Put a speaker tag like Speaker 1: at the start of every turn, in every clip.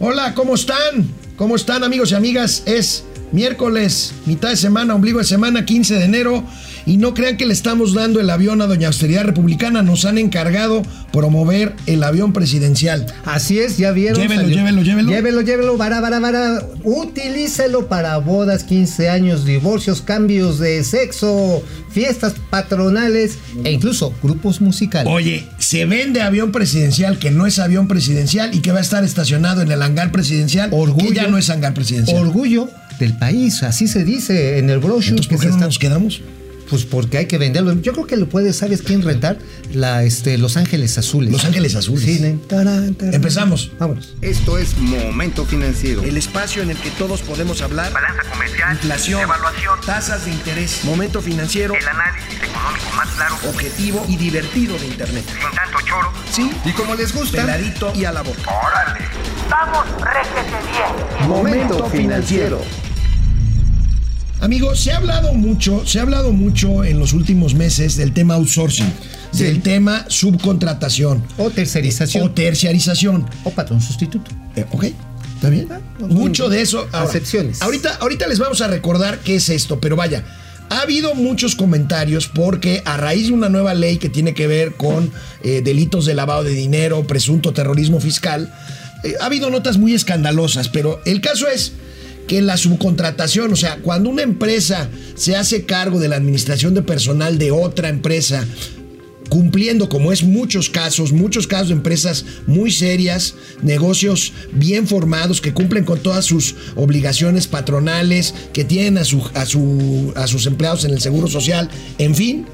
Speaker 1: Hola, ¿cómo están? ¿Cómo están amigos y amigas? Es miércoles, mitad de semana, ombligo de semana, 15 de enero. Y no crean que le estamos dando el avión a Doña Austeridad Republicana. Nos han encargado promover el avión presidencial.
Speaker 2: Así es, ya vieron.
Speaker 1: Llévelo,
Speaker 2: salió-
Speaker 1: llévelo, llévelo.
Speaker 2: Llévelo, llévelo, vara, vara, vara. Utilícelo para bodas, 15 años, divorcios, cambios de sexo, fiestas patronales e incluso grupos musicales.
Speaker 1: Oye, se vende avión presidencial que no es avión presidencial y que va a estar estacionado en el hangar presidencial.
Speaker 2: Orgullo.
Speaker 1: Que ya no es hangar presidencial.
Speaker 2: Orgullo del país, así se dice en el brochure.
Speaker 1: Entonces, ¿por qué
Speaker 2: se
Speaker 1: no
Speaker 2: está-
Speaker 1: nos quedamos?
Speaker 2: Pues porque hay que venderlo. Yo creo que lo puede, ¿sabes quién rentar? La, este, Los Ángeles Azules.
Speaker 1: Los Ángeles Azules.
Speaker 2: Sí, nen. Tarán, tarán.
Speaker 1: Empezamos.
Speaker 2: Vámonos.
Speaker 3: Esto es Momento Financiero.
Speaker 1: El espacio en el que todos podemos hablar.
Speaker 4: balanza comercial,
Speaker 1: Inflación,
Speaker 4: evaluación,
Speaker 1: tasas de interés, momento financiero,
Speaker 4: el análisis económico más claro,
Speaker 1: objetivo y divertido de Internet.
Speaker 4: sin tanto choro.
Speaker 1: Sí,
Speaker 3: Y como les gusta,
Speaker 1: peladito y a la boca.
Speaker 4: ¡Órale! ¡Vamos, réjete bien!
Speaker 3: Momento Financiero.
Speaker 1: Amigo, se ha hablado mucho, se ha hablado mucho en los últimos meses del tema outsourcing,
Speaker 2: Sí.
Speaker 1: del tema subcontratación
Speaker 2: O tercerización.
Speaker 1: o terciarización.
Speaker 2: o patrón sustituto.
Speaker 1: Eh, ok, ¿está bien? Mucho de eso. Ahora,
Speaker 2: Acepciones.
Speaker 1: Ahorita, ahorita les vamos a recordar qué es esto, pero vaya. Ha habido muchos comentarios porque a raíz de una nueva ley que tiene que ver con eh, delitos de lavado de dinero, presunto terrorismo fiscal, eh, ha habido notas muy escandalosas, pero el caso es que la subcontratación, o sea, cuando una empresa se hace cargo de la administración de personal de otra empresa, cumpliendo, como es muchos casos, muchos casos de empresas muy serias, negocios bien formados, que cumplen con todas sus obligaciones patronales, que tienen a, a, a sus empleados en el Seguro Social, en fin,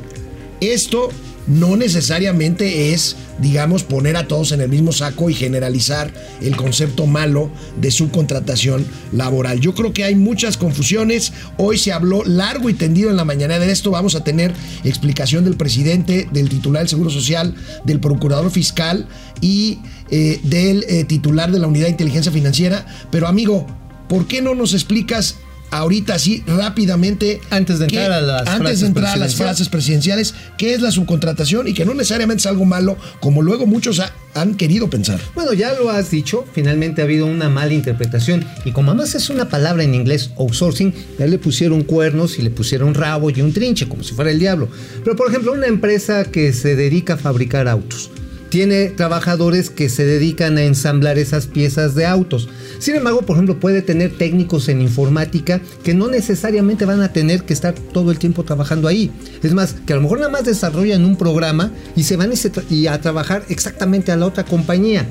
Speaker 1: esto no necesariamente es, digamos, poner a todos en el mismo saco y generalizar el concepto malo de subcontratación laboral. Yo creo que hay muchas confusiones. Hoy se habló largo y tendido en la mañana de esto. Vamos a tener explicación del presidente, del titular del Seguro Social, del procurador fiscal y eh, del eh, titular de la Unidad de Inteligencia Financiera. Pero amigo, ¿por qué no nos explicas? Ahorita así rápidamente
Speaker 2: Antes de entrar a las
Speaker 1: antes
Speaker 2: frases
Speaker 1: de entrar a las
Speaker 2: presidenciales.
Speaker 1: frases presidenciales, qué es la subcontratación y que no necesariamente es algo malo, como luego muchos ha- han querido pensar.
Speaker 2: Bueno, ya lo has dicho, finalmente ha habido una mala interpretación y como además es una palabra en inglés, outsourcing, ya le pusieron cuernos y le pusieron rabo y un trinche, como si fuera el diablo. Pero por ejemplo, una empresa que se dedica a fabricar autos. Tiene trabajadores que se dedican a ensamblar esas piezas de autos. Sin embargo, por ejemplo, puede tener técnicos en informática que no necesariamente van a tener que estar todo el tiempo trabajando ahí. Es más, que a lo mejor nada más desarrollan un programa y se van a trabajar exactamente a la otra compañía.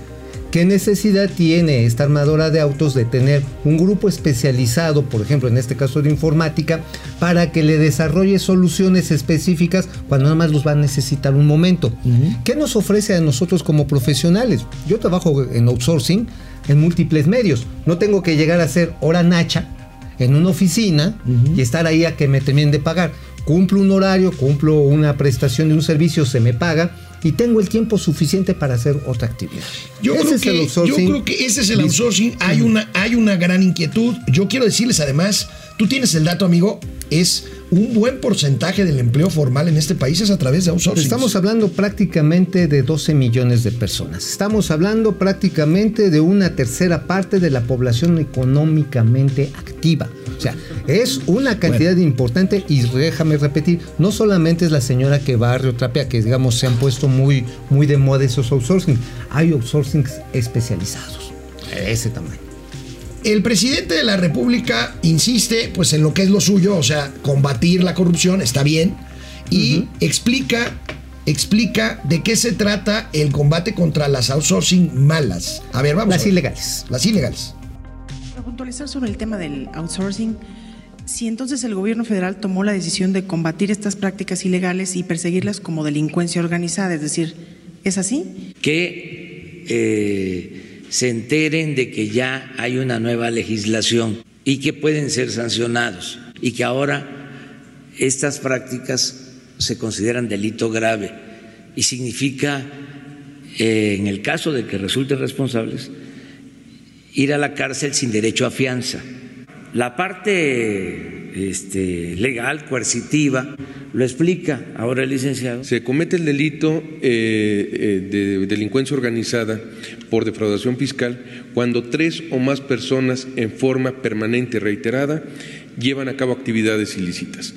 Speaker 2: ¿Qué necesidad tiene esta armadora de autos de tener un grupo especializado, por ejemplo, en este caso de informática, para que le desarrolle soluciones específicas cuando nada más los va a necesitar un momento? ¿Qué nos ofrece a nosotros como profesionales? Yo trabajo en outsourcing en múltiples medios. No tengo que llegar a ser hora nacha en una oficina y estar ahí a que me terminen de pagar. Cumplo un horario, cumplo una prestación de un servicio, se me paga y tengo el tiempo suficiente para hacer otra actividad.
Speaker 1: Yo,
Speaker 2: Ese
Speaker 1: creo
Speaker 2: es
Speaker 1: que,
Speaker 2: el
Speaker 1: yo
Speaker 2: outsourcing.
Speaker 1: creo que ese es el outsourcing. Hay una, hay una gran inquietud. Yo quiero decirles además, tú tienes el dato, amigo, es un buen porcentaje del empleo formal en este país es a través de outsourcing.
Speaker 2: Estamos hablando prácticamente de 12 millones de personas. Estamos hablando prácticamente de una tercera parte de la población económicamente activa. O sea, es una cantidad importante y déjame repetir, no solamente es la señora que barre o trapea, que digamos se han puesto muy, muy de moda esos outsourcing. Hay outsourcings especializados. De ese tamaño.
Speaker 1: El presidente de la República insiste pues en lo que es lo suyo, o sea, combatir la corrupción, está bien, y explica, explica de qué se trata el combate contra las outsourcing malas. A ver, vamos.
Speaker 2: Las
Speaker 1: a ver.
Speaker 2: ilegales.
Speaker 1: Las ilegales.
Speaker 5: Para puntualizar sobre el tema del outsourcing, si entonces el gobierno federal tomó la decisión de combatir estas prácticas ilegales y perseguirlas como delincuencia organizada, es decir, ¿es así?
Speaker 6: que eh, se enteren de que ya hay una nueva legislación y que pueden ser sancionados y que ahora estas prácticas se consideran delito grave y significa, eh, en el caso de que resulten responsables, ir a la cárcel sin derecho a fianza. La parte este, legal, coercitiva, lo explica ahora el licenciado.
Speaker 7: Se comete el delito eh, eh, de delincuencia organizada por defraudación fiscal cuando tres o más personas en forma permanente y reiterada llevan a cabo actividades ilícitas.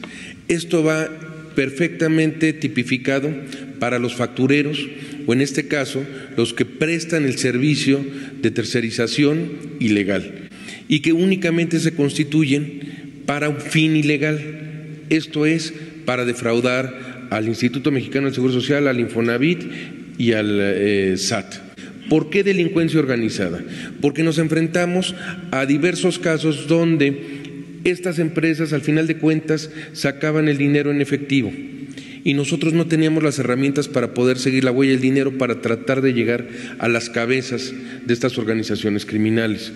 Speaker 7: Esto va perfectamente tipificado para los factureros o en este caso los que prestan el servicio de tercerización ilegal y que únicamente se constituyen para un fin ilegal. Esto es para defraudar al Instituto Mexicano del Seguro Social, al Infonavit y al eh, SAT. ¿Por qué delincuencia organizada? Porque nos enfrentamos a diversos casos donde estas empresas al final de cuentas sacaban el dinero en efectivo y nosotros no teníamos las herramientas para poder seguir la huella del dinero para tratar de llegar a las cabezas de estas organizaciones criminales.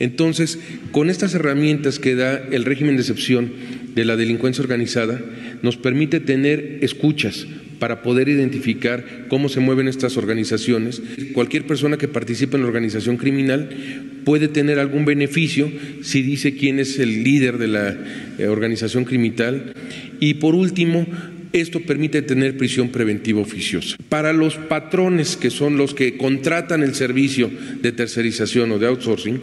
Speaker 7: Entonces, con estas herramientas que da el régimen de excepción de la delincuencia organizada, nos permite tener escuchas para poder identificar cómo se mueven estas organizaciones. Cualquier persona que participe en la organización criminal puede tener algún beneficio si dice quién es el líder de la eh, organización criminal. Y por último, esto permite tener prisión preventiva oficiosa. Para los patrones, que son los que contratan el servicio de tercerización o de outsourcing,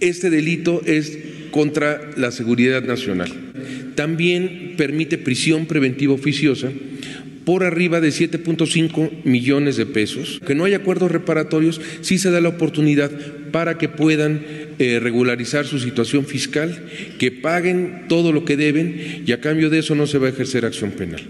Speaker 7: este delito es contra la seguridad nacional. También permite prisión preventiva oficiosa por arriba de 7.5 millones de pesos. Que no hay acuerdos reparatorios, sí se da la oportunidad para que puedan eh, regularizar su situación fiscal, que paguen todo lo que deben y a cambio de eso no se va a ejercer acción penal.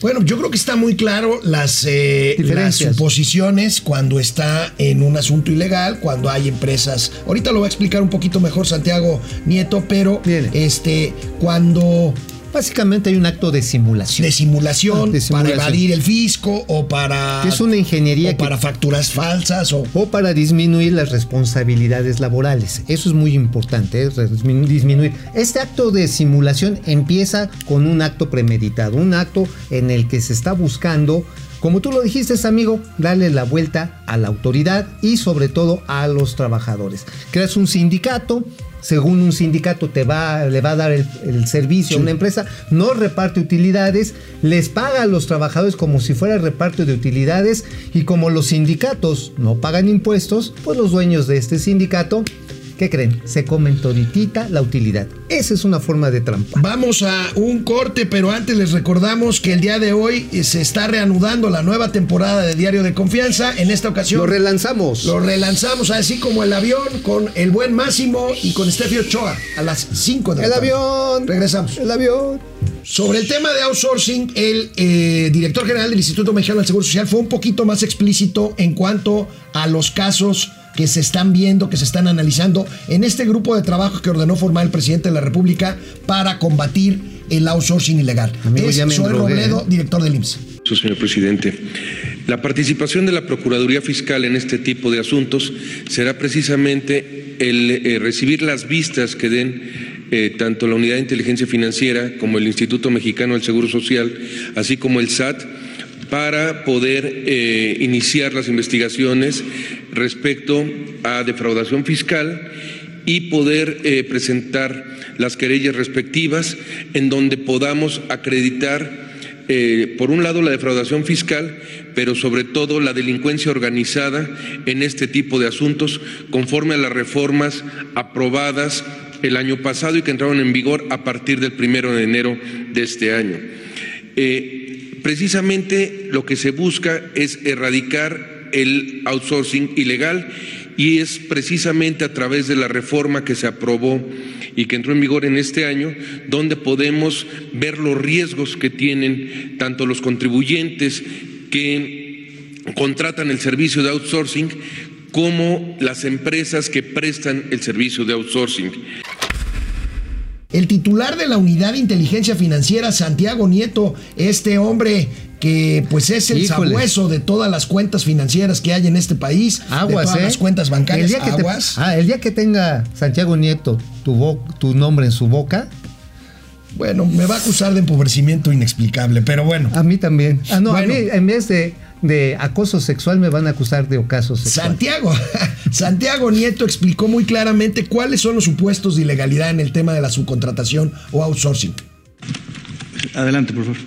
Speaker 1: Bueno, yo creo que está muy claro las, eh, las suposiciones cuando está en un asunto ilegal, cuando hay empresas. Ahorita lo va a explicar un poquito mejor Santiago Nieto, pero
Speaker 2: Bien.
Speaker 1: este cuando
Speaker 2: Básicamente hay un acto de simulación.
Speaker 1: de simulación,
Speaker 2: de simulación.
Speaker 1: para evadir el fisco o para
Speaker 2: es una ingeniería
Speaker 1: o
Speaker 2: que-
Speaker 1: para facturas falsas o
Speaker 2: o para disminuir las responsabilidades laborales. Eso es muy importante, ¿eh? Disminu- disminuir. Este acto de simulación empieza con un acto premeditado, un acto en el que se está buscando, como tú lo dijiste, amigo, darle la vuelta a la autoridad y sobre todo a los trabajadores. Creas un sindicato. Según un sindicato te va, le va a dar el, el servicio a una empresa, no reparte utilidades, les paga a los trabajadores como si fuera reparto de utilidades y como los sindicatos no pagan impuestos, pues los dueños de este sindicato, ¿qué creen? Se comen toditita la utilidad. Esa es una forma de trampa.
Speaker 1: Vamos a un corte, pero antes les recordamos que el día de hoy se está reanudando la nueva temporada de Diario de Confianza. En esta ocasión
Speaker 2: Lo relanzamos.
Speaker 1: lo relanzamos así como el avión con el buen Máximo y con Steffi Ochoa a las 5 de la
Speaker 2: El
Speaker 1: tarde.
Speaker 2: avión.
Speaker 1: Regresamos.
Speaker 2: El avión.
Speaker 1: Sobre el tema de outsourcing, el eh, director general del Instituto Mexicano del Seguro Social fue un poquito más explícito en cuanto a los casos que se están viendo, que se están analizando en este grupo de trabajo que ordenó formar el presidente de la República para combatir el outsourcing ilegal.
Speaker 2: Amigo,
Speaker 1: es Robledo,
Speaker 2: ¿eh?
Speaker 1: director del IMSS.
Speaker 7: Eso, señor presidente. La participación de la Procuraduría Fiscal en este tipo de asuntos será precisamente el eh, recibir las vistas que den eh, tanto la Unidad de Inteligencia Financiera como el Instituto Mexicano del Seguro Social, así como el SAT, para poder eh, iniciar las investigaciones respecto a defraudación fiscal y poder eh, presentar las querellas respectivas en donde podamos acreditar eh, por un lado la defraudación fiscal, pero sobre todo la delincuencia organizada en este tipo de asuntos, conforme a las reformas aprobadas el año pasado y que entraron en vigor a partir del primero de enero de este año. Precisamente lo que se busca es erradicar el outsourcing ilegal y es precisamente a través de la reforma que se aprobó y que entró en vigor en este año, donde podemos ver los riesgos que tienen tanto los contribuyentes que contratan el servicio de outsourcing como las empresas que prestan el servicio de outsourcing.
Speaker 1: El titular de la Unidad de Inteligencia Financiera, Santiago Nieto, este hombre que pues es el
Speaker 2: Híjole.
Speaker 1: sabueso de todas las cuentas financieras que hay en este país,
Speaker 2: Aguas,
Speaker 1: de todas
Speaker 2: ¿eh?
Speaker 1: las cuentas bancarias,
Speaker 2: el día que te-
Speaker 1: aguas.
Speaker 2: ah, el día que tenga Santiago Nieto tu, tu nombre en su boca,
Speaker 1: Bueno, me va a acusar de empobrecimiento inexplicable, pero bueno.
Speaker 2: a mí también. Ah, no,
Speaker 1: Bueno.
Speaker 2: a mí en vez de, de acoso sexual me van a acusar de ocaso sexual.
Speaker 1: Santiago, Santiago Nieto explicó muy claramente cuáles son los supuestos de ilegalidad en el tema de la subcontratación o outsourcing.
Speaker 8: Adelante, por favor.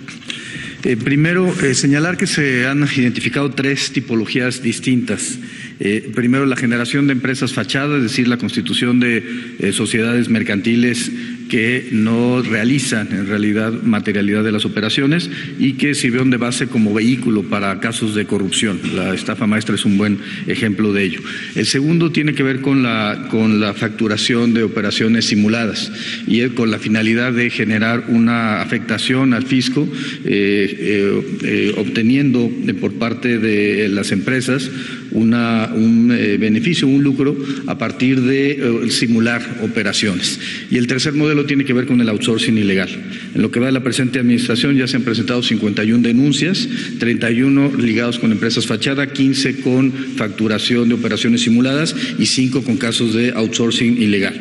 Speaker 8: Eh, primero, eh, señalar que se han identificado tres tipologías distintas. Eh, primero, la generación de empresas fachada, es decir, la constitución de eh, sociedades mercantiles que no realizan en realidad materialidad de las operaciones y que sirvieron de base como vehículo para casos de corrupción. La estafa maestra es un buen ejemplo de ello. El segundo tiene que ver con la, con la facturación de operaciones simuladas y es con la finalidad de generar una afectación al fisco, eh, eh, eh, obteniendo por parte de las empresas una, un eh, beneficio, un lucro a partir de eh, simular operaciones. Y el tercer modelo tiene que ver con el outsourcing ilegal. En lo que va de la presente administración ya se han presentado 51 denuncias, 31 ligados con empresas fachada, 15 con facturación de operaciones simuladas y 5 con casos de outsourcing ilegal.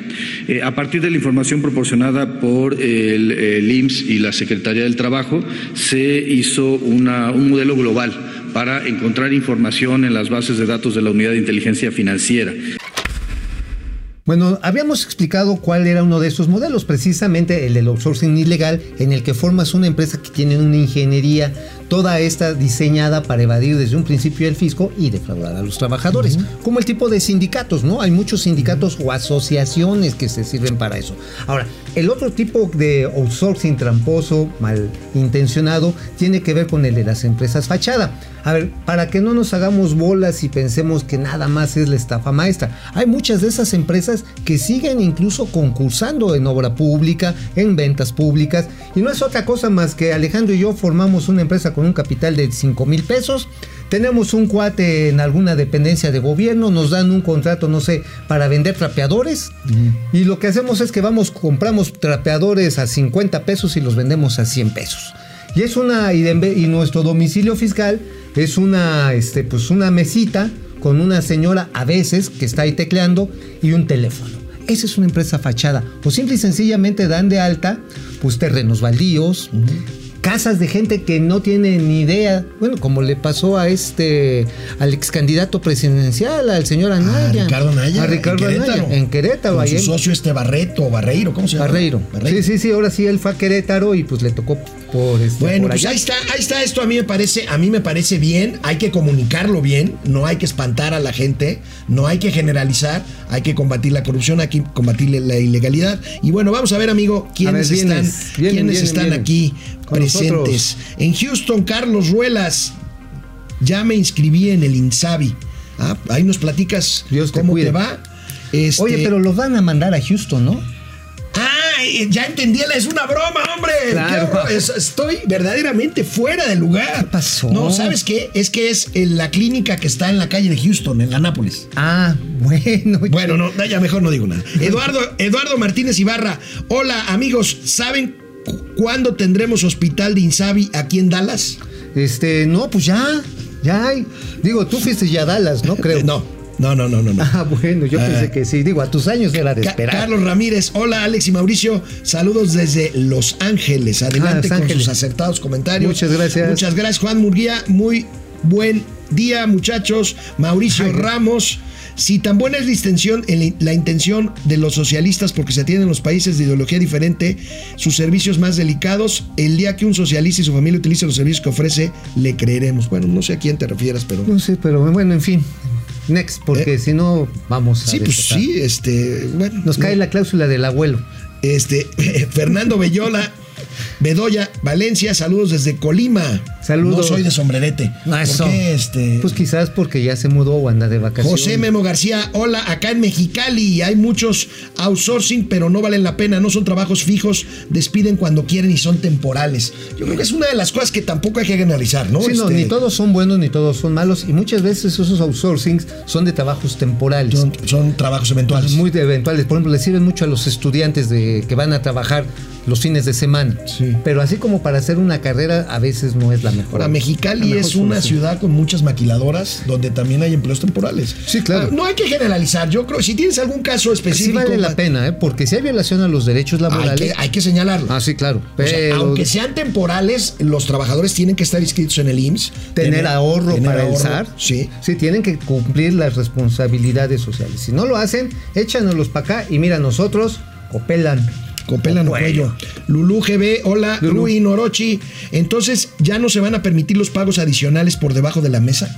Speaker 8: Eh, a partir de la información proporcionada por el, el IMSS y la Secretaría del Trabajo, se hizo un modelo global para encontrar información en las bases de datos de la Unidad de Inteligencia Financiera.
Speaker 2: Bueno, habíamos explicado cuál era uno de esos modelos, precisamente el del outsourcing ilegal, en el que formas una empresa que tiene una ingeniería, toda esta diseñada para evadir desde un principio el fisco y defraudar a los trabajadores, como el tipo de sindicatos, ¿no? Hay muchos sindicatos o asociaciones que se sirven para eso. Ahora, el otro tipo de outsourcing tramposo, malintencionado, tiene que ver con el de las empresas fachada. A ver, para que no nos hagamos bolas y pensemos que nada más es la estafa maestra. Hay muchas de esas empresas que siguen incluso concursando en obra pública, en ventas públicas, y no es otra cosa más que Alejandro y yo formamos una empresa con un capital de 5 mil pesos. Tenemos un cuate en alguna dependencia de gobierno, nos dan un contrato, no sé, para vender trapeadores. Y lo que hacemos es que vamos, compramos trapeadores a 50 pesos y los vendemos a 100 pesos. Y es una y nuestro domicilio fiscal es una este pues una mesita con una señora a veces que está ahí tecleando y un teléfono. Esa es una empresa fachada. O simple y sencillamente dan de alta pues terrenos baldíos, casas de gente que no tiene ni idea, bueno, como le pasó a este al ex candidato presidencial, al señor Anaya.
Speaker 1: A Ricardo Anaya.
Speaker 2: A Ricardo
Speaker 1: en Querétaro.
Speaker 2: Anaya, en Querétaro,
Speaker 1: Con su socio este Barreto, Barreiro, ¿cómo se llama?
Speaker 2: Barreiro. Sí, sí, sí, ahora sí él fue a Querétaro y pues le tocó por este
Speaker 1: Bueno,
Speaker 2: por
Speaker 1: pues
Speaker 2: allá.
Speaker 1: ahí está, ahí está esto. A mí me parece, a mí me parece bien. Hay que comunicarlo bien. No hay que espantar a la gente. No hay que generalizar. Hay que combatir la corrupción. Hay que combatir la ilegalidad. Y bueno, vamos a ver, amigo, quiénes
Speaker 2: ver, vienes,
Speaker 1: están,
Speaker 2: vienen,
Speaker 1: quiénes están aquí presentes. En Houston, Carlos Ruelas. Ya me inscribí en el Insabi. Ah, ahí nos platicas
Speaker 2: Dios te
Speaker 1: cómo
Speaker 2: cuide.
Speaker 1: te va. Este-
Speaker 2: Oye, pero los van a mandar a Houston, ¿no?
Speaker 1: Ah, ya entendí, es una broma, hombre.
Speaker 2: Claro.
Speaker 1: Estoy verdaderamente fuera de lugar.
Speaker 2: ¿Qué pasó?
Speaker 1: No, ¿sabes qué? Es que es en la clínica que está en la calle de Houston, en la Nápoles.
Speaker 2: Ah, bueno.
Speaker 1: Bueno, no, ya mejor no digo nada. Eduardo, Eduardo Martínez Ibarra. Hola, amigos, ¿saben cuándo tendremos hospital de Insabi aquí en Dallas?
Speaker 2: Este, no, pues ya, ya hay. Digo, tú fuiste ya a Dallas, ¿no? Creo.
Speaker 1: No, no, no, no, no.
Speaker 2: Ah, bueno, yo
Speaker 1: Ah.
Speaker 2: pensé que sí. Digo, a tus años era de esperar.
Speaker 1: Carlos Ramírez, hola Alex y Mauricio, saludos desde Los Ángeles. Adelante
Speaker 2: Ah,
Speaker 1: con
Speaker 2: Ángeles.
Speaker 1: sus acertados comentarios.
Speaker 2: Muchas gracias.
Speaker 1: Muchas gracias, Juan Murguía. Muy buen día, muchachos. Mauricio
Speaker 2: Ay,
Speaker 1: Ramos. Si tan buena es la intención, la intención de los socialistas porque se tienen los países de ideología diferente, sus servicios más delicados, el día que un socialista y su familia utilice los servicios que ofrece, le creeremos. Bueno, no sé a quién te refieras, pero...
Speaker 2: No sé, pero bueno, en fin. Next, porque
Speaker 1: Eh.
Speaker 2: si no, vamos a.
Speaker 1: Sí, pues sí, este, bueno.
Speaker 2: Nos
Speaker 1: no.
Speaker 2: cae la cláusula del abuelo.
Speaker 1: Este, Fernando Bellola, Bedoya, Valencia, saludos desde Colima.
Speaker 2: Saludos.
Speaker 1: No soy de sombrerete.
Speaker 2: No,
Speaker 1: ¿Por
Speaker 2: eso.
Speaker 1: qué, este?
Speaker 2: Pues quizás porque ya se mudó o anda de vacaciones.
Speaker 1: José Memo García, hola, acá en Mexicali hay muchos outsourcing, pero no valen la pena, no son trabajos fijos, despiden cuando quieren y son temporales. Yo creo que es una de las cosas que tampoco hay que generalizar, ¿no?
Speaker 2: Sí, no,
Speaker 1: Este,
Speaker 2: ni todos son buenos ni todos son malos. Y muchas veces esos outsourcings son de trabajos temporales.
Speaker 1: son, son trabajos eventuales.
Speaker 2: muy de eventuales. Por ejemplo, le sirven mucho a los estudiantes de que van a trabajar los fines de semana.
Speaker 1: Sí.
Speaker 2: Pero así como para hacer una carrera, a veces no es la mejor.
Speaker 1: Ahora, Mexicali
Speaker 2: mejor
Speaker 1: es una
Speaker 2: solución.
Speaker 1: ciudad con muchas maquiladoras donde también hay empleos temporales.
Speaker 2: Sí, claro.
Speaker 1: Ah, No hay que generalizar. Yo creo, si tienes algún caso
Speaker 2: Sí
Speaker 1: específico.
Speaker 2: vale la pena, ¿eh? porque si hay violación a los derechos
Speaker 1: hay
Speaker 2: laborales.
Speaker 1: que, hay que señalarlo.
Speaker 2: Ah, sí, claro.
Speaker 1: O sea,
Speaker 2: Pero
Speaker 1: aunque sean temporales, los trabajadores tienen que estar inscritos en el IMSS.
Speaker 2: tener ahorro
Speaker 1: tener
Speaker 2: para el SAR.
Speaker 1: Sí.
Speaker 2: Sí, tienen que cumplir las responsabilidades sociales. Si no lo hacen, échanoslos para acá y mira, nosotros copelan.
Speaker 1: Copelan o cuello. Lulú GB, hola, Rui Norochi. Entonces, ¿ya no se van a permitir los pagos adicionales por debajo de la mesa?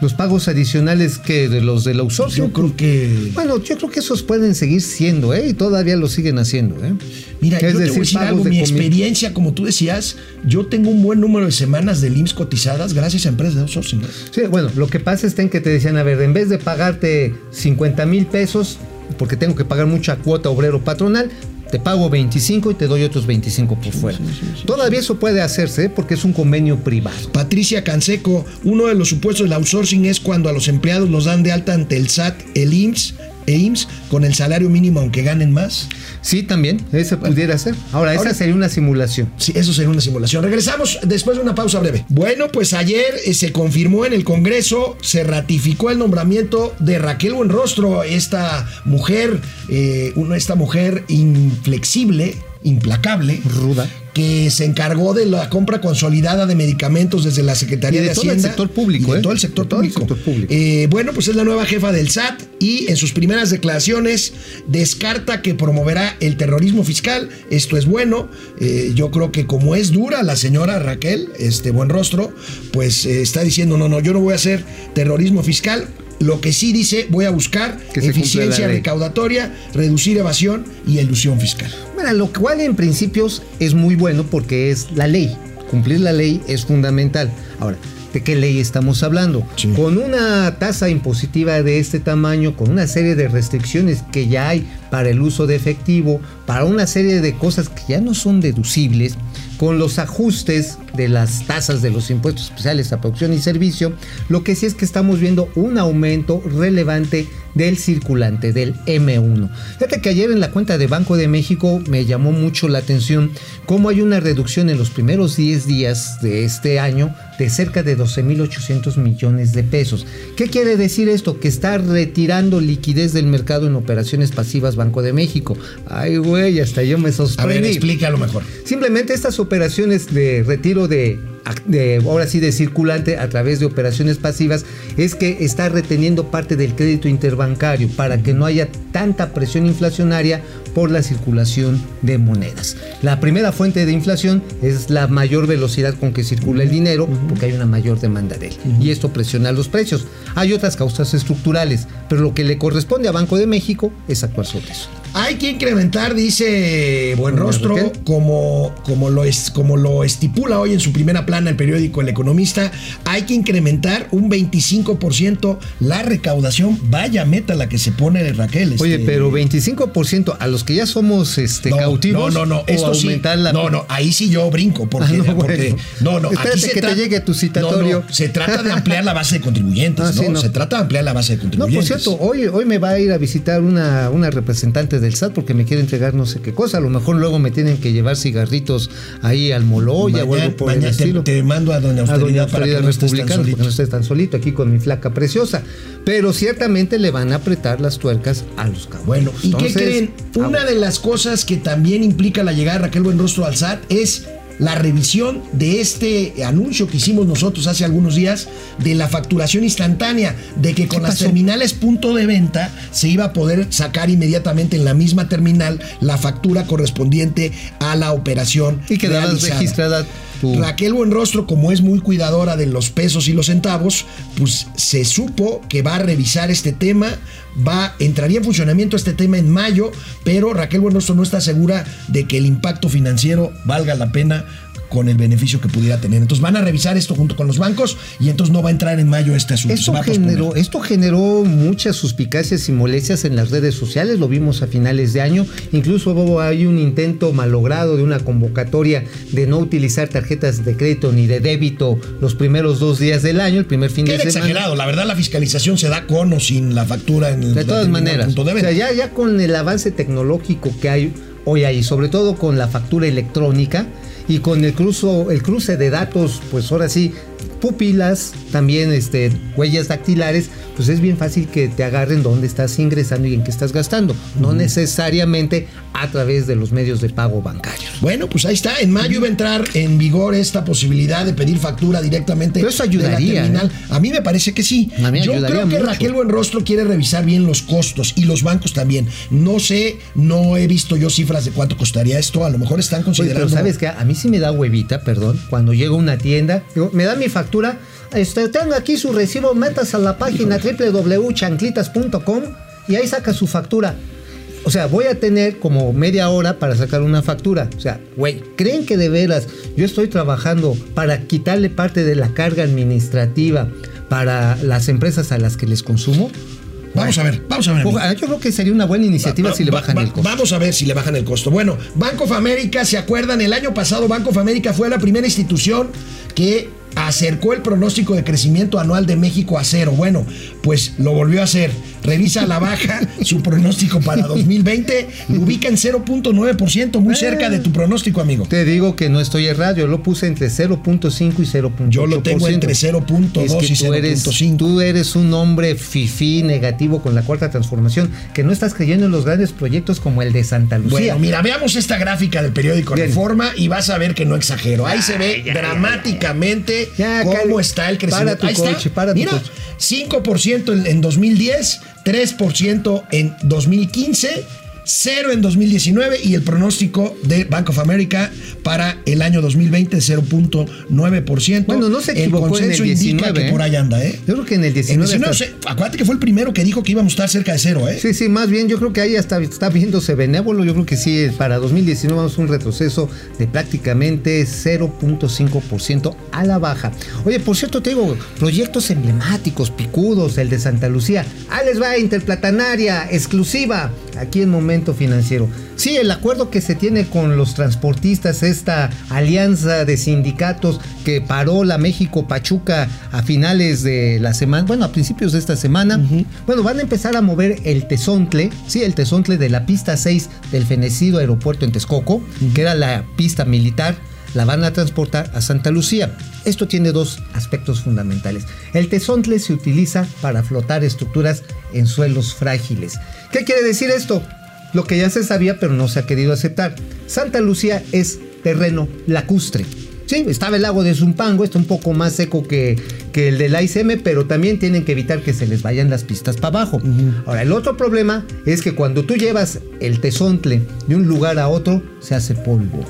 Speaker 2: Los pagos adicionales que de los del outsourcing.
Speaker 1: Yo creo que.
Speaker 2: Bueno, yo creo que esos pueden seguir siendo, ¿eh? Y todavía lo siguen haciendo, ¿eh?
Speaker 1: Mira,
Speaker 2: Es
Speaker 1: yo te voy a
Speaker 2: decir,
Speaker 1: algo,
Speaker 2: de
Speaker 1: mi experiencia, como tú decías, yo tengo un buen número de semanas del IMSS cotizadas gracias a empresas de outsourcing.
Speaker 2: Sí, bueno, lo que pasa en que te decían, a ver, en vez de pagarte 50 mil pesos, porque tengo que pagar mucha cuota obrero patronal, te pago 25 y te doy otros 25 por fuera. Todavía eso puede hacerse ¿eh? porque es un convenio privado.
Speaker 1: Patricia Canseco, uno de los supuestos del outsourcing es cuando a los empleados los dan de alta ante el SAT, el IMSS e IMSS con el salario mínimo aunque ganen más.
Speaker 2: Sí, también, ese pudiera ser. Ahora, esa sería una simulación.
Speaker 1: Sí, eso sería una simulación. Regresamos después de una pausa breve. Bueno, pues ayer eh, se confirmó en el Congreso, se ratificó el nombramiento de Raquel Buenrostro, esta mujer, eh, una, esta mujer inflexible, implacable,
Speaker 2: Ruda.
Speaker 1: Que se encargó de la compra consolidada de medicamentos desde la Secretaría
Speaker 2: Y de
Speaker 1: de,
Speaker 2: todo el
Speaker 1: Hacienda.
Speaker 2: sector público,
Speaker 1: y de
Speaker 2: ¿eh?
Speaker 1: todo el sector
Speaker 2: todo el
Speaker 1: público.
Speaker 2: sector público.
Speaker 1: Eh, bueno, pues es la nueva jefa del SAT y en sus primeras declaraciones descarta que promoverá el terrorismo fiscal. Esto es bueno. Eh, yo creo que como es dura la señora Raquel, este buen rostro, pues eh, está diciendo, no, no, yo no voy a hacer terrorismo fiscal. Lo que sí dice, voy a buscar
Speaker 2: Que
Speaker 1: eficiencia recaudatoria, reducir evasión y elusión fiscal.
Speaker 2: Bueno, lo cual en principios es muy bueno porque es la ley. Cumplir la ley es fundamental. Ahora, ¿de qué ley estamos hablando?
Speaker 1: Sí.
Speaker 2: Con una tasa impositiva de este tamaño, con una serie de restricciones que ya hay para el uso de efectivo, para una serie de cosas que ya no son deducibles, con los ajustes de las tasas de los impuestos especiales a producción y servicio, lo que sí es que estamos viendo un aumento relevante del circulante, del M1. Fíjate que ayer en la cuenta de Banco de México me llamó mucho la atención cómo hay una reducción en los primeros 10 días de este año de cerca de 12.800 millones de pesos. ¿Qué quiere decir esto? Que está retirando liquidez del mercado en operaciones pasivas Banco de México. Ay, güey, hasta yo me
Speaker 1: A
Speaker 2: sorprendí.
Speaker 1: ver, explícalo mejor.
Speaker 2: Simplemente estas operaciones de retiro de, de, ahora sí, de circulante a través de operaciones pasivas es que está reteniendo parte del crédito interbancario para que no haya tanta presión inflacionaria por la circulación de monedas. La primera fuente de inflación es la mayor velocidad con que circula el dinero porque hay una mayor demanda de él y esto presiona los precios. Hay otras causas estructurales, pero lo que le corresponde a Banco de México es actuar sobre eso.
Speaker 1: Hay que incrementar, dice Buenrostro,
Speaker 2: Raquel.
Speaker 1: como, como, lo es, como lo estipula hoy en su primera plana el periódico El Economista, hay que incrementar un 25% la recaudación. Vaya meta la que se pone Raquel.
Speaker 2: Oye,
Speaker 1: este,
Speaker 2: pero 25% a los que ya somos este,
Speaker 1: no,
Speaker 2: cautivos.
Speaker 1: No, no, no. Esto sí.
Speaker 2: la-
Speaker 1: No, no, ahí sí yo brinco. Porque,
Speaker 2: Ah, no,
Speaker 1: porque-
Speaker 2: bueno.
Speaker 1: no, no.
Speaker 2: Espérate
Speaker 1: aquí se
Speaker 2: que te llegue tu citatorio.
Speaker 1: No, no, se trata de ampliar la base de contribuyentes,
Speaker 2: Ah,
Speaker 1: ¿no?
Speaker 2: sí.
Speaker 1: Se trata de ampliar la base de
Speaker 2: No, por
Speaker 1: contribuyentes.
Speaker 2: cierto, hoy, hoy me va a ir a visitar una, una representante del SAT porque me quiere entregar no sé qué cosa. A lo mejor luego me tienen que llevar cigarritos ahí al Moloya o
Speaker 1: Mañana-
Speaker 2: algo por
Speaker 1: mañana
Speaker 2: el
Speaker 1: te-
Speaker 2: estilo.
Speaker 1: te mando a Doña
Speaker 2: A
Speaker 1: Austeridad para que no
Speaker 2: Republicana, porque no estés tan solito aquí con mi flaca preciosa. Pero ciertamente le van a apretar las tuercas a los cabos.
Speaker 1: Bueno, ¿y
Speaker 2: Entonces,
Speaker 1: qué creen? Una de las cosas que también implica la llegada de Raquel Buenrostro al SAT es la revisión de este anuncio que hicimos nosotros hace algunos días de la facturación instantánea, de que con las
Speaker 2: pasó?
Speaker 1: terminales punto de venta se iba a poder sacar inmediatamente en la misma terminal la factura correspondiente a la operación.
Speaker 2: Y quedabas
Speaker 1: realizada.
Speaker 2: registrada
Speaker 1: Raquel Buenrostro, como es muy cuidadora de los pesos y los centavos, pues se supo que va a revisar este tema, va, entraría en funcionamiento este tema en mayo, pero Raquel Buenrostro no está segura de que el impacto financiero valga la pena con el beneficio que pudiera tener. Entonces van a revisar esto junto con los bancos y entonces no va a entrar en mayo este asunto.
Speaker 2: Esto generó, esto generó muchas suspicacias y molestias en las redes sociales, lo vimos a finales de año, incluso hay un intento malogrado de una convocatoria de no utilizar tarjetas de crédito ni de débito los primeros dos días del año, el primer fin de semana.
Speaker 1: exagerado, la verdad la fiscalización se da con o sin la factura en el
Speaker 2: De todas maneras,
Speaker 1: punto de
Speaker 2: o sea,
Speaker 1: venta.
Speaker 2: ya, ya con el avance tecnológico que hay hoy ahí, sobre todo con la factura electrónica y con el, cruzo, el cruce de datos, pues ahora sí, pupilas, también este, huellas dactilares, pues es bien fácil que te agarren dónde estás ingresando y en qué estás gastando. No necesariamente a través de los medios de pago bancarios.
Speaker 1: Bueno, pues ahí está. En mayo iba a entrar en vigor esta posibilidad de pedir factura directamente
Speaker 2: Pero eso
Speaker 1: de la
Speaker 2: ayudaría,
Speaker 1: terminal.
Speaker 2: ¿eh?
Speaker 1: A mí me parece que sí.
Speaker 2: A mí
Speaker 1: Yo
Speaker 2: ayudaría
Speaker 1: creo que. Raquel Buenrostro quiere revisar bien los costos y los bancos también. No sé, no he visto yo cifras de cuánto costaría esto. A lo mejor están
Speaker 2: Oye,
Speaker 1: considerando.
Speaker 2: pero sabes que a mí sí me da huevita, perdón, cuando llego a una tienda, digo, me da mi factura, este, tengo aquí su recibo, metas a la página www.chanclitas.com y ahí saca su factura. O sea, voy a tener como media hora para sacar una factura. O sea, güey, ¿creen que de veras yo estoy trabajando para quitarle parte de la carga administrativa para las empresas a las que les consumo?
Speaker 1: Vamos a ver, vamos a ver. amigo.
Speaker 2: Yo creo que sería una buena iniciativa
Speaker 1: Va-
Speaker 2: si le bajan
Speaker 1: va-
Speaker 2: el costo.
Speaker 1: Vamos a ver si le bajan el costo. Bueno, Banco of America, ¿se acuerdan? El año pasado Banco of America fue la primera institución que acercó el pronóstico de crecimiento anual de México a cero. Bueno, pues lo volvió a hacer. Revisa a la baja su pronóstico para 2020. Lo ubica en 0.9%, muy cerca de tu pronóstico, amigo.
Speaker 2: Te digo que no estoy errado, yo lo puse entre 0.5 y 0.8%.
Speaker 1: Yo lo tengo entre 0.2
Speaker 2: Es que
Speaker 1: y
Speaker 2: tú eres,
Speaker 1: 0.5.
Speaker 2: tú eres un hombre fifí negativo con la cuarta transformación, que no estás creyendo en los grandes proyectos como el de Santa Lucía.
Speaker 1: Bueno, mira, veamos esta gráfica del periódico
Speaker 2: Bien.
Speaker 1: Reforma y vas a ver que no exagero. Ahí se ve dramáticamente
Speaker 2: Ya,
Speaker 1: cómo está el
Speaker 2: para
Speaker 1: crecimiento.
Speaker 2: tu
Speaker 1: Ahí está.
Speaker 2: coche, para tu
Speaker 1: mira,
Speaker 2: coche.
Speaker 1: 5% en, en 2010, 3% en 2015. Cero en 2019 y el pronóstico de Bank of America para el año 2020 0.9%.
Speaker 2: Bueno, no se equivocó
Speaker 1: El consenso
Speaker 2: en el
Speaker 1: indica
Speaker 2: 19,
Speaker 1: que por ahí anda, ¿eh?
Speaker 2: Yo creo que en el
Speaker 1: En
Speaker 2: 19.
Speaker 1: 19,
Speaker 2: hasta-
Speaker 1: se- acuérdate que fue el primero que dijo que íbamos a estar cerca de cero, ¿eh?
Speaker 2: Sí, sí, más bien yo creo que ahí hasta está viéndose benévolo. Yo creo que sí, para 2019 vamos a un retroceso de prácticamente 0.5% a la baja. Oye, por cierto, te digo, proyectos emblemáticos, picudos, el de Santa Lucía. Ah, les va Interplatanaria, exclusiva, aquí en Momento Financiero. Sí, el acuerdo que se tiene con los transportistas, esta alianza de sindicatos que paró la México Pachuca a finales de la semana, bueno, a principios de esta semana. Bueno, van a empezar a mover el tesontle, sí, el tesontle de la pista 6 del fenecido aeropuerto en Texcoco, que era la pista militar, la van a transportar a Santa Lucía. Esto tiene dos aspectos fundamentales. El tesontle se utiliza para flotar estructuras en suelos frágiles. ¿Qué quiere decir esto? Lo que ya se sabía pero no se ha querido aceptar. Santa Lucía es terreno lacustre. Sí, estaba el lago de Zumpango, está un poco más seco que, que el del ICM, pero también tienen que evitar que se les vayan las pistas para abajo. Ahora, el otro problema es que cuando tú llevas el tesontle de un lugar a otro, se hace polvo.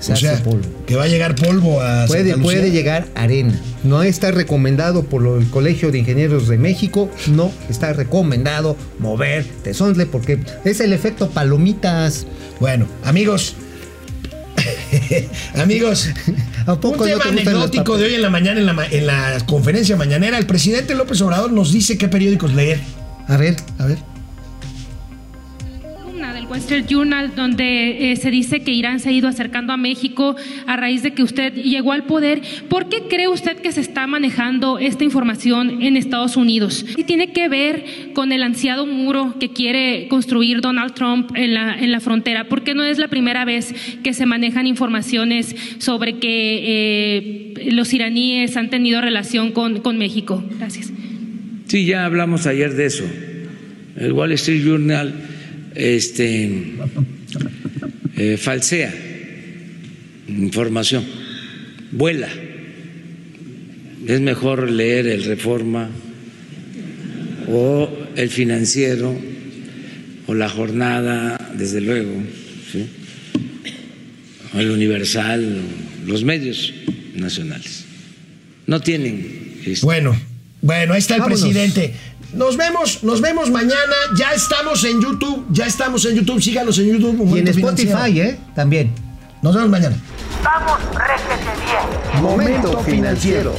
Speaker 2: Se
Speaker 1: O
Speaker 2: hace
Speaker 1: sea,
Speaker 2: polvo.
Speaker 1: que va a llegar polvo a
Speaker 2: Puede,
Speaker 1: Santa
Speaker 2: puede llegar arena. No está recomendado por el Colegio de Ingenieros de México. No está recomendado mover tesontle porque es el efecto palomitas.
Speaker 1: Bueno, amigos. amigos,
Speaker 2: ¿A poco
Speaker 1: un tema anecdótico de hoy en la mañana en la, en la conferencia mañanera. El presidente López Obrador nos dice qué periódicos leer.
Speaker 2: A ver,
Speaker 1: A ver.
Speaker 9: Wall Street Journal donde eh, se dice que Irán se ha ido acercando a México a raíz de que usted llegó al poder. ¿Por qué cree usted que se está manejando esta información en Estados Unidos? Y tiene que ver con el ansiado muro que quiere construir Donald Trump en la, en la frontera, porque no es la primera vez que se manejan informaciones sobre que eh, los iraníes han tenido relación con, con México. Gracias.
Speaker 6: Sí, ya hablamos ayer de eso. El Wall Street Journal este, eh, falsea información, vuela. Es mejor leer el Reforma o el Financiero o la Jornada, desde luego, ¿sí? o el Universal, o los medios nacionales. No tienen este,
Speaker 1: Bueno, bueno, ahí está el
Speaker 2: Vámonos.
Speaker 1: presidente. Nos vemos, nos vemos mañana. Ya estamos en YouTube, ya estamos en YouTube. Síganos en YouTube.
Speaker 2: y en
Speaker 1: Momento
Speaker 2: Spotify,
Speaker 1: Financiero.
Speaker 2: ¿eh? También.
Speaker 1: Nos vemos mañana.
Speaker 4: Vamos, réjete bien.
Speaker 3: Momento financiero.